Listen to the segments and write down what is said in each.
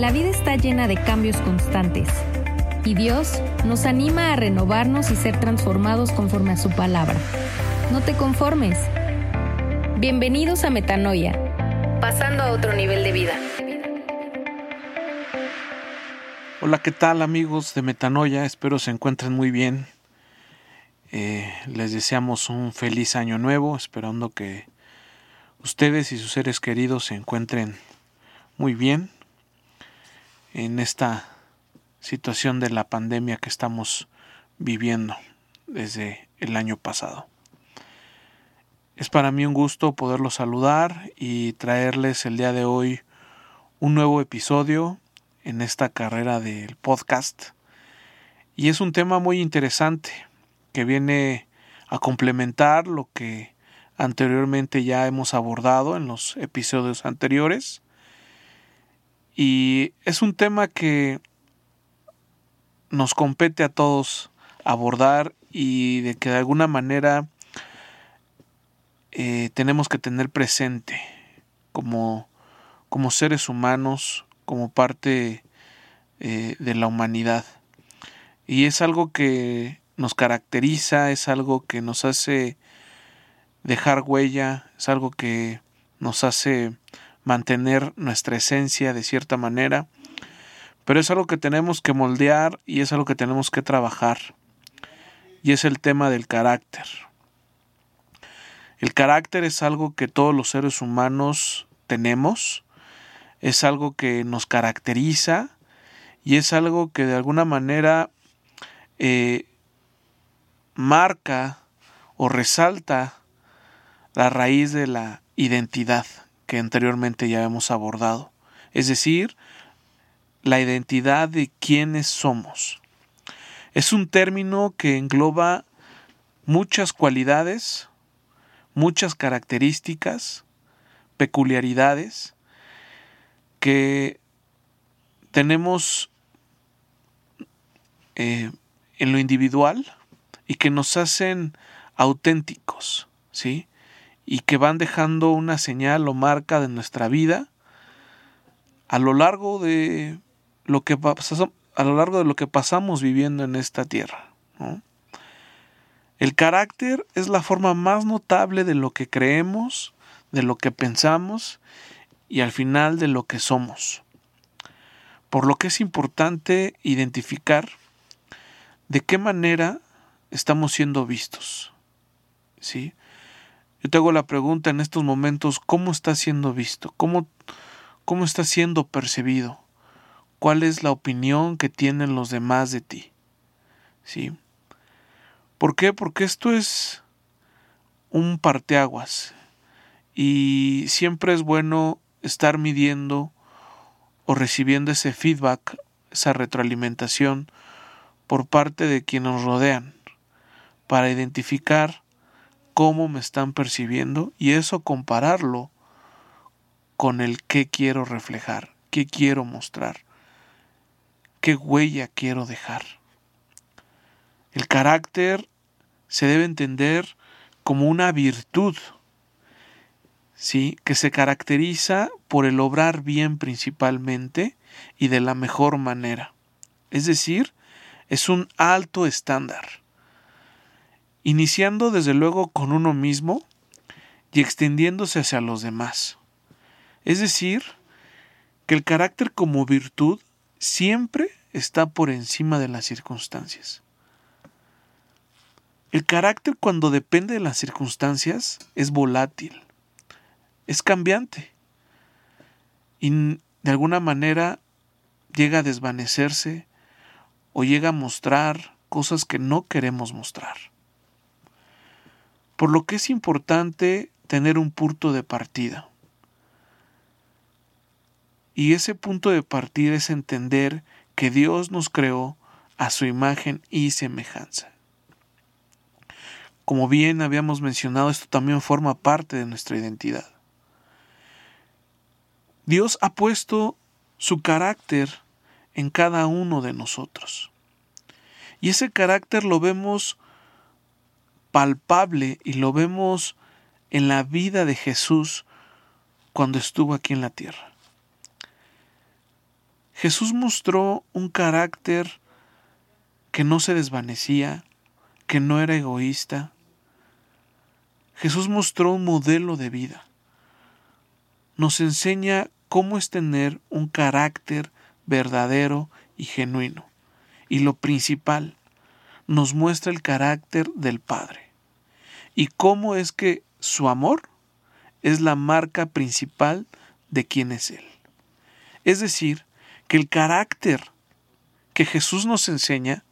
La vida está llena de cambios constantes y Dios nos anima a renovarnos y ser transformados conforme a su palabra. No te conformes. Bienvenidos a Metanoia, pasando a otro nivel de vida. Hola, ¿qué tal amigos de Metanoia? Espero se encuentren muy bien. Eh, les deseamos un feliz año nuevo, esperando que ustedes y sus seres queridos se encuentren muy bien en esta situación de la pandemia que estamos viviendo desde el año pasado. Es para mí un gusto poderlos saludar y traerles el día de hoy un nuevo episodio en esta carrera del podcast. Y es un tema muy interesante que viene a complementar lo que anteriormente ya hemos abordado en los episodios anteriores. Y es un tema que nos compete a todos abordar y de que de alguna manera eh, tenemos que tener presente como, como seres humanos, como parte eh, de la humanidad. Y es algo que nos caracteriza, es algo que nos hace dejar huella, es algo que nos hace mantener nuestra esencia de cierta manera pero es algo que tenemos que moldear y es algo que tenemos que trabajar. Y es el tema del carácter. El carácter es algo que todos los seres humanos tenemos, es algo que nos caracteriza y es algo que de alguna manera eh, marca o resalta la raíz de la identidad que anteriormente ya hemos abordado. Es decir, la identidad de quiénes somos. Es un término que engloba muchas cualidades, muchas características, peculiaridades que tenemos eh, en lo individual y que nos hacen auténticos, ¿sí? Y que van dejando una señal o marca de nuestra vida a lo largo de lo que a lo largo de lo que pasamos viviendo en esta tierra. El carácter es la forma más notable de lo que creemos, de lo que pensamos y al final de lo que somos. Por lo que es importante identificar de qué manera estamos siendo vistos. ¿Sí? Yo te hago la pregunta en estos momentos, ¿cómo estás siendo visto? ¿Cómo, cómo estás siendo percibido? cuál es la opinión que tienen los demás de ti. ¿Sí? ¿Por qué? Porque esto es un parteaguas y siempre es bueno estar midiendo o recibiendo ese feedback, esa retroalimentación por parte de quienes nos rodean para identificar cómo me están percibiendo y eso compararlo con el que quiero reflejar, qué quiero mostrar qué huella quiero dejar. El carácter se debe entender como una virtud, ¿sí? que se caracteriza por el obrar bien principalmente y de la mejor manera. Es decir, es un alto estándar, iniciando desde luego con uno mismo y extendiéndose hacia los demás. Es decir, que el carácter como virtud siempre está por encima de las circunstancias. El carácter cuando depende de las circunstancias es volátil, es cambiante y de alguna manera llega a desvanecerse o llega a mostrar cosas que no queremos mostrar. Por lo que es importante tener un punto de partida. Y ese punto de partida es entender que Dios nos creó a su imagen y semejanza. Como bien habíamos mencionado, esto también forma parte de nuestra identidad. Dios ha puesto su carácter en cada uno de nosotros. Y ese carácter lo vemos palpable y lo vemos en la vida de Jesús cuando estuvo aquí en la tierra. Jesús mostró un carácter que no se desvanecía, que no era egoísta. Jesús mostró un modelo de vida. Nos enseña cómo es tener un carácter verdadero y genuino. Y lo principal, nos muestra el carácter del Padre. Y cómo es que su amor es la marca principal de quién es Él. Es decir, que el carácter que Jesús nos enseña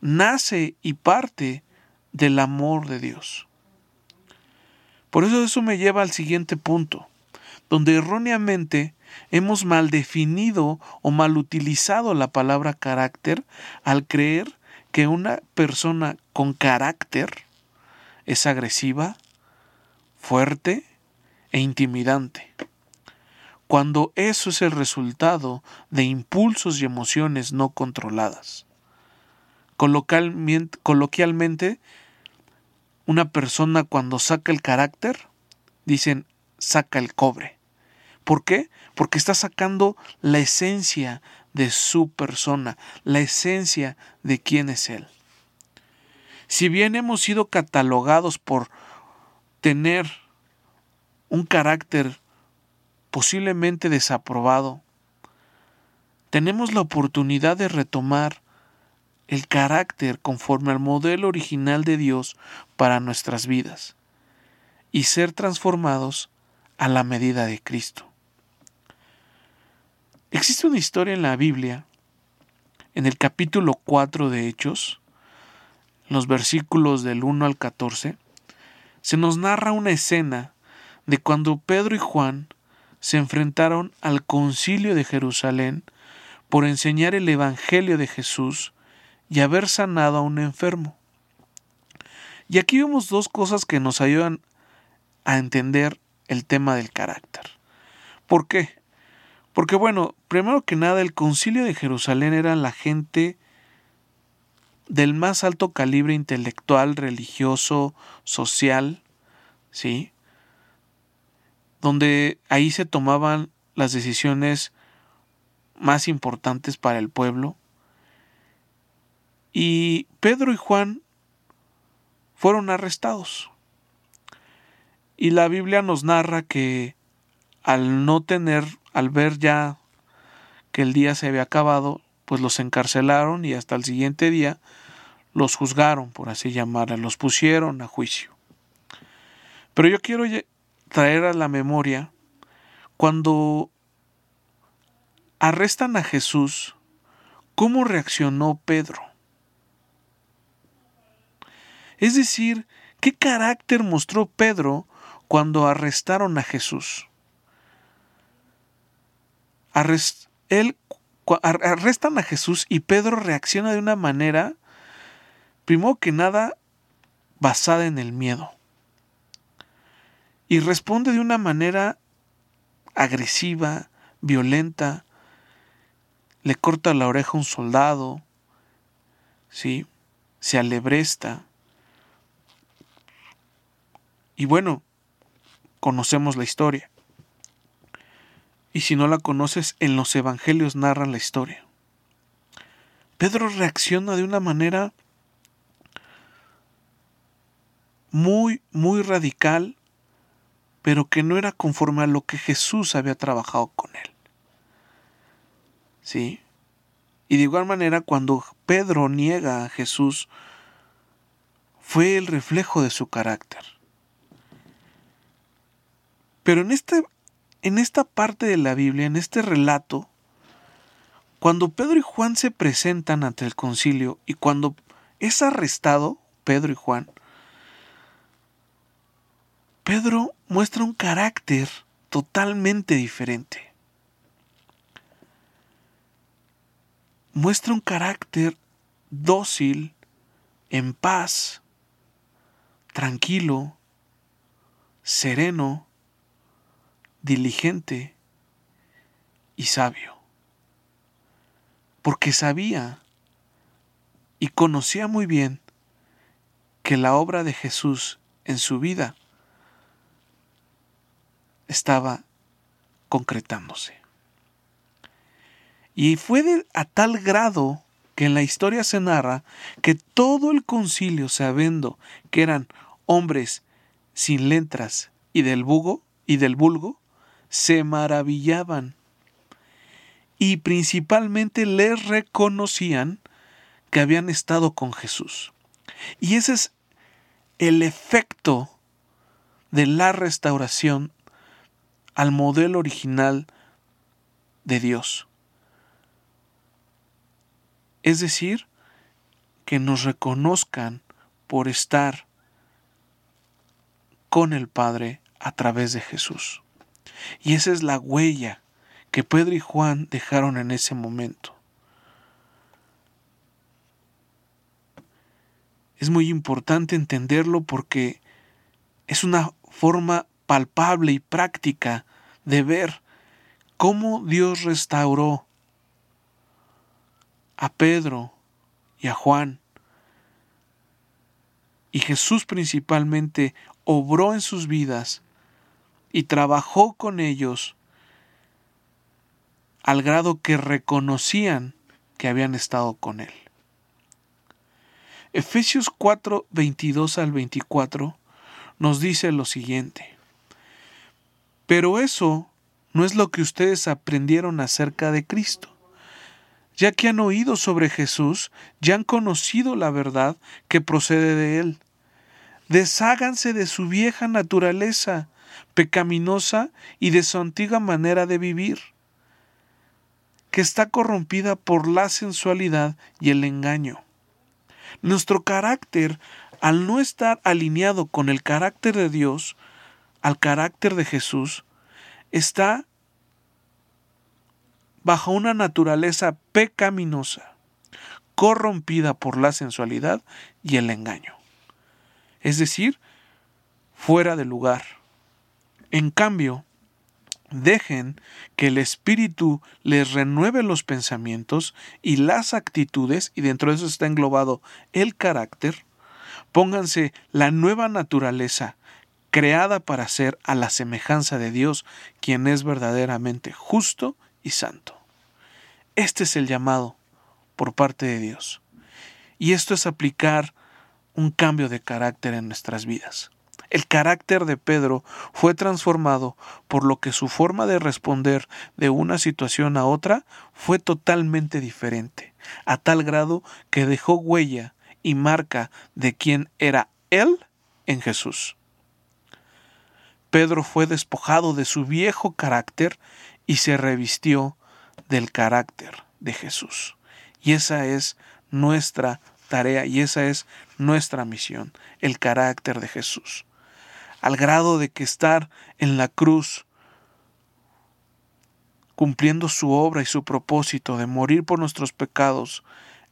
nace y parte del amor de Dios. Por eso eso me lleva al siguiente punto, donde erróneamente hemos mal definido o mal utilizado la palabra carácter al creer que una persona con carácter es agresiva, fuerte e intimidante cuando eso es el resultado de impulsos y emociones no controladas. Coloquialmente, una persona cuando saca el carácter, dicen, saca el cobre. ¿Por qué? Porque está sacando la esencia de su persona, la esencia de quién es él. Si bien hemos sido catalogados por tener un carácter posiblemente desaprobado, tenemos la oportunidad de retomar el carácter conforme al modelo original de Dios para nuestras vidas y ser transformados a la medida de Cristo. Existe una historia en la Biblia, en el capítulo 4 de Hechos, los versículos del 1 al 14, se nos narra una escena de cuando Pedro y Juan se enfrentaron al concilio de Jerusalén por enseñar el Evangelio de Jesús y haber sanado a un enfermo. Y aquí vemos dos cosas que nos ayudan a entender el tema del carácter. ¿Por qué? Porque bueno, primero que nada el concilio de Jerusalén era la gente del más alto calibre intelectual, religioso, social, ¿sí? donde ahí se tomaban las decisiones más importantes para el pueblo. Y Pedro y Juan fueron arrestados. Y la Biblia nos narra que al no tener, al ver ya que el día se había acabado, pues los encarcelaron y hasta el siguiente día los juzgaron, por así llamarla, los pusieron a juicio. Pero yo quiero traer a la memoria cuando arrestan a Jesús, ¿cómo reaccionó Pedro? Es decir, ¿qué carácter mostró Pedro cuando arrestaron a Jesús? Él, arrestan a Jesús y Pedro reacciona de una manera, primero que nada, basada en el miedo y responde de una manera agresiva, violenta, le corta la oreja a un soldado, ¿sí? se alebresta. Y bueno, conocemos la historia. Y si no la conoces, en los evangelios narran la historia. Pedro reacciona de una manera muy, muy radical pero que no era conforme a lo que Jesús había trabajado con él. ¿Sí? Y de igual manera, cuando Pedro niega a Jesús, fue el reflejo de su carácter. Pero en, este, en esta parte de la Biblia, en este relato, cuando Pedro y Juan se presentan ante el concilio y cuando es arrestado Pedro y Juan, Pedro muestra un carácter totalmente diferente. Muestra un carácter dócil, en paz, tranquilo, sereno, diligente y sabio. Porque sabía y conocía muy bien que la obra de Jesús en su vida estaba concretándose. Y fue a tal grado que en la historia se narra que todo el concilio, sabiendo que eran hombres sin letras y del bugo y del vulgo, se maravillaban y principalmente les reconocían que habían estado con Jesús. Y ese es el efecto de la restauración al modelo original de Dios. Es decir, que nos reconozcan por estar con el Padre a través de Jesús. Y esa es la huella que Pedro y Juan dejaron en ese momento. Es muy importante entenderlo porque es una forma palpable y práctica de ver cómo Dios restauró a Pedro y a Juan. Y Jesús principalmente obró en sus vidas y trabajó con ellos al grado que reconocían que habían estado con Él. Efesios 4, 22 al 24 nos dice lo siguiente. Pero eso no es lo que ustedes aprendieron acerca de Cristo. Ya que han oído sobre Jesús, ya han conocido la verdad que procede de Él. Desháganse de su vieja naturaleza pecaminosa y de su antigua manera de vivir, que está corrompida por la sensualidad y el engaño. Nuestro carácter, al no estar alineado con el carácter de Dios, al carácter de Jesús, está bajo una naturaleza pecaminosa, corrompida por la sensualidad y el engaño. Es decir, fuera de lugar. En cambio, dejen que el Espíritu les renueve los pensamientos y las actitudes, y dentro de eso está englobado el carácter, pónganse la nueva naturaleza creada para ser a la semejanza de Dios, quien es verdaderamente justo y santo. Este es el llamado por parte de Dios. Y esto es aplicar un cambio de carácter en nuestras vidas. El carácter de Pedro fue transformado por lo que su forma de responder de una situación a otra fue totalmente diferente, a tal grado que dejó huella y marca de quién era él en Jesús. Pedro fue despojado de su viejo carácter y se revistió del carácter de Jesús. Y esa es nuestra tarea y esa es nuestra misión, el carácter de Jesús al grado de que estar en la cruz, cumpliendo su obra y su propósito de morir por nuestros pecados,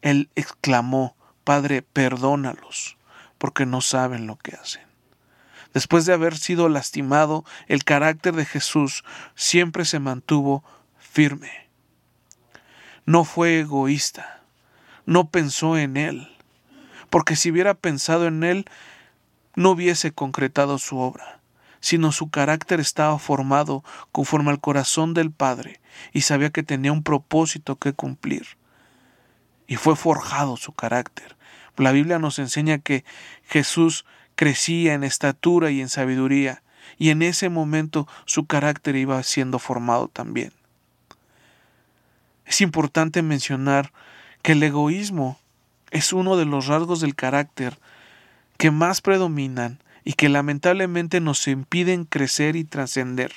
Él exclamó, Padre, perdónalos, porque no saben lo que hacen. Después de haber sido lastimado, el carácter de Jesús siempre se mantuvo firme. No fue egoísta, no pensó en Él, porque si hubiera pensado en Él, no hubiese concretado su obra, sino su carácter estaba formado conforme al corazón del Padre y sabía que tenía un propósito que cumplir. Y fue forjado su carácter. La Biblia nos enseña que Jesús crecía en estatura y en sabiduría, y en ese momento su carácter iba siendo formado también. Es importante mencionar que el egoísmo es uno de los rasgos del carácter que más predominan y que lamentablemente nos impiden crecer y trascender.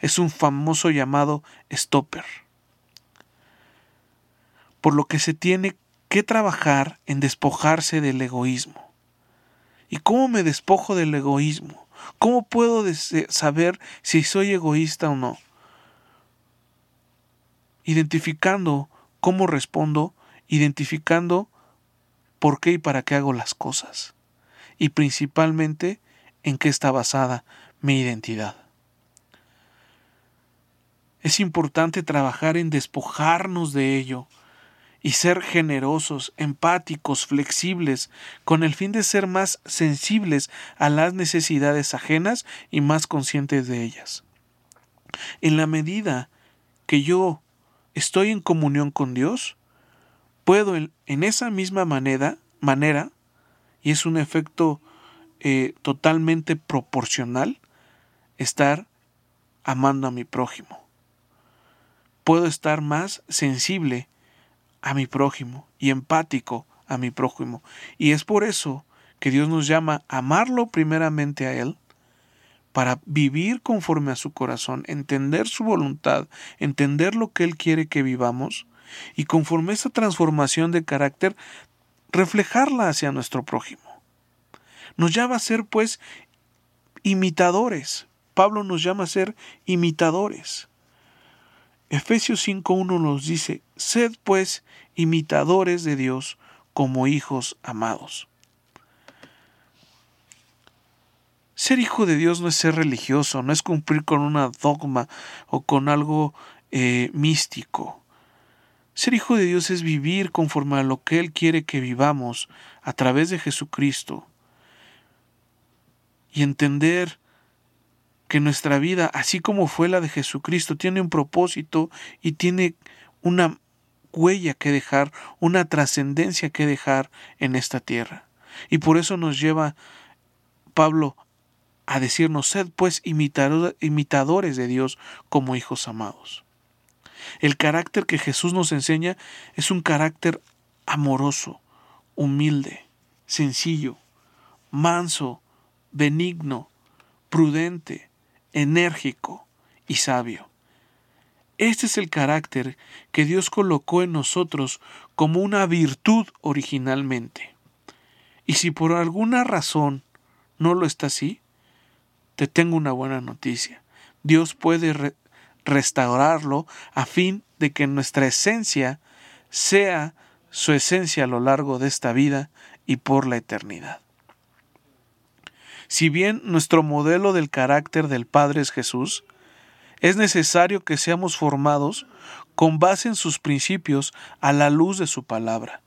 Es un famoso llamado stopper. Por lo que se tiene que trabajar en despojarse del egoísmo. ¿Y cómo me despojo del egoísmo? ¿Cómo puedo saber si soy egoísta o no? Identificando cómo respondo, identificando por qué y para qué hago las cosas, y principalmente en qué está basada mi identidad. Es importante trabajar en despojarnos de ello y ser generosos, empáticos, flexibles, con el fin de ser más sensibles a las necesidades ajenas y más conscientes de ellas. En la medida que yo estoy en comunión con Dios, puedo en, esa misma manera, manera, y es un efecto eh, totalmente proporcional, estar amando a mi prójimo. Puedo estar más sensible a mi prójimo y empático a mi prójimo. Y es por eso que Dios nos llama a amarlo primeramente a Él, para vivir conforme a su corazón, entender su voluntad, entender lo que Él quiere que vivamos, y conforme a esa transformación de carácter, reflejarla hacia nuestro prójimo. Nos llama a ser, pues, imitadores. Pablo nos llama a ser imitadores. Efesios 5.1 nos dice, sed pues imitadores de Dios como hijos amados. Ser hijo de Dios no es ser religioso, no es cumplir con una dogma o con algo eh, místico. Ser hijo de Dios es vivir conforme a lo que Él quiere que vivamos a través de Jesucristo y entender que nuestra vida, así como fue la de Jesucristo, tiene un propósito y tiene una huella que dejar, una trascendencia que dejar en esta tierra. Y por eso nos lleva Pablo a decirnos, sed pues imitadores de Dios como hijos amados. El carácter que Jesús nos enseña es un carácter amoroso, humilde, sencillo, manso, benigno, prudente, enérgico y sabio. Este es el carácter que Dios colocó en nosotros como una virtud originalmente. Y si por alguna razón no lo está así, te tengo una buena noticia. Dios puede restaurarlo a fin de que nuestra esencia sea su esencia a lo largo de esta vida y por la eternidad. Si bien nuestro modelo del carácter del Padre es Jesús, es necesario que seamos formados con base en sus principios a la luz de su palabra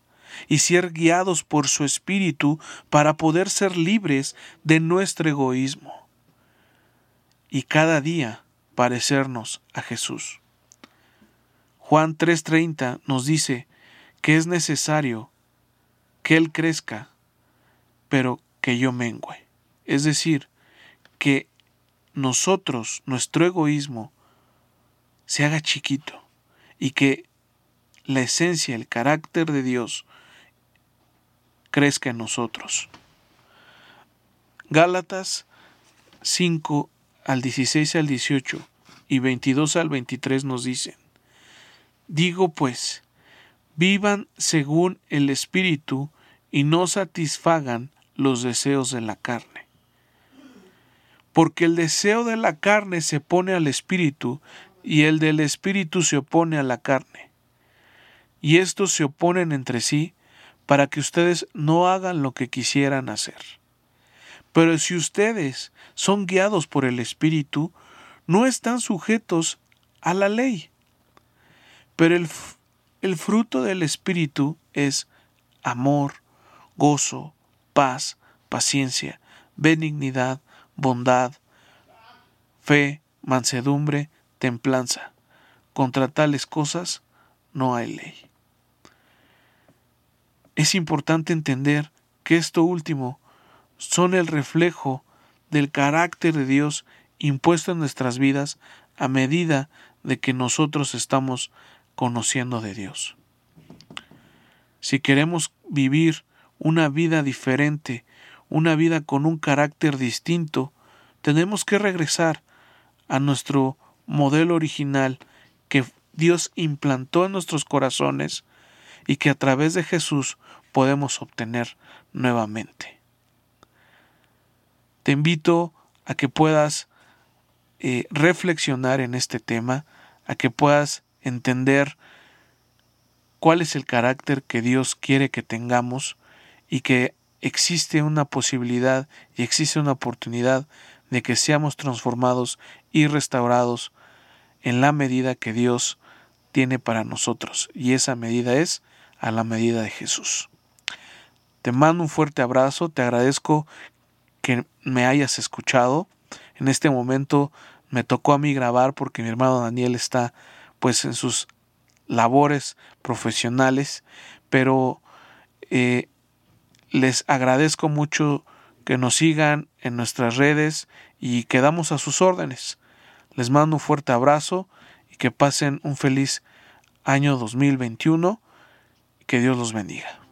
y ser guiados por su espíritu para poder ser libres de nuestro egoísmo y cada día parecernos a Jesús. Juan 3:30 nos dice que es necesario que Él crezca, pero que yo mengüe. Es decir, que nosotros, nuestro egoísmo, se haga chiquito y que la esencia, el carácter de Dios crezca en nosotros. Gálatas 5 al 16 al 18 y 22 al 23 nos dicen, Digo pues, vivan según el Espíritu y no satisfagan los deseos de la carne. Porque el deseo de la carne se pone al Espíritu y el del Espíritu se opone a la carne. Y estos se oponen entre sí para que ustedes no hagan lo que quisieran hacer. Pero si ustedes son guiados por el Espíritu, no están sujetos a la ley. Pero el, el fruto del Espíritu es amor, gozo, paz, paciencia, benignidad, bondad, fe, mansedumbre, templanza. Contra tales cosas no hay ley. Es importante entender que esto último son el reflejo del carácter de Dios impuesto en nuestras vidas a medida de que nosotros estamos conociendo de Dios. Si queremos vivir una vida diferente, una vida con un carácter distinto, tenemos que regresar a nuestro modelo original que Dios implantó en nuestros corazones y que a través de Jesús podemos obtener nuevamente. Te invito a que puedas eh, reflexionar en este tema, a que puedas entender cuál es el carácter que Dios quiere que tengamos y que existe una posibilidad y existe una oportunidad de que seamos transformados y restaurados en la medida que Dios tiene para nosotros y esa medida es a la medida de Jesús. Te mando un fuerte abrazo, te agradezco que me hayas escuchado. En este momento me tocó a mí grabar porque mi hermano Daniel está pues en sus labores profesionales, pero eh, les agradezco mucho que nos sigan en nuestras redes y quedamos a sus órdenes. Les mando un fuerte abrazo y que pasen un feliz año 2021. Que Dios los bendiga.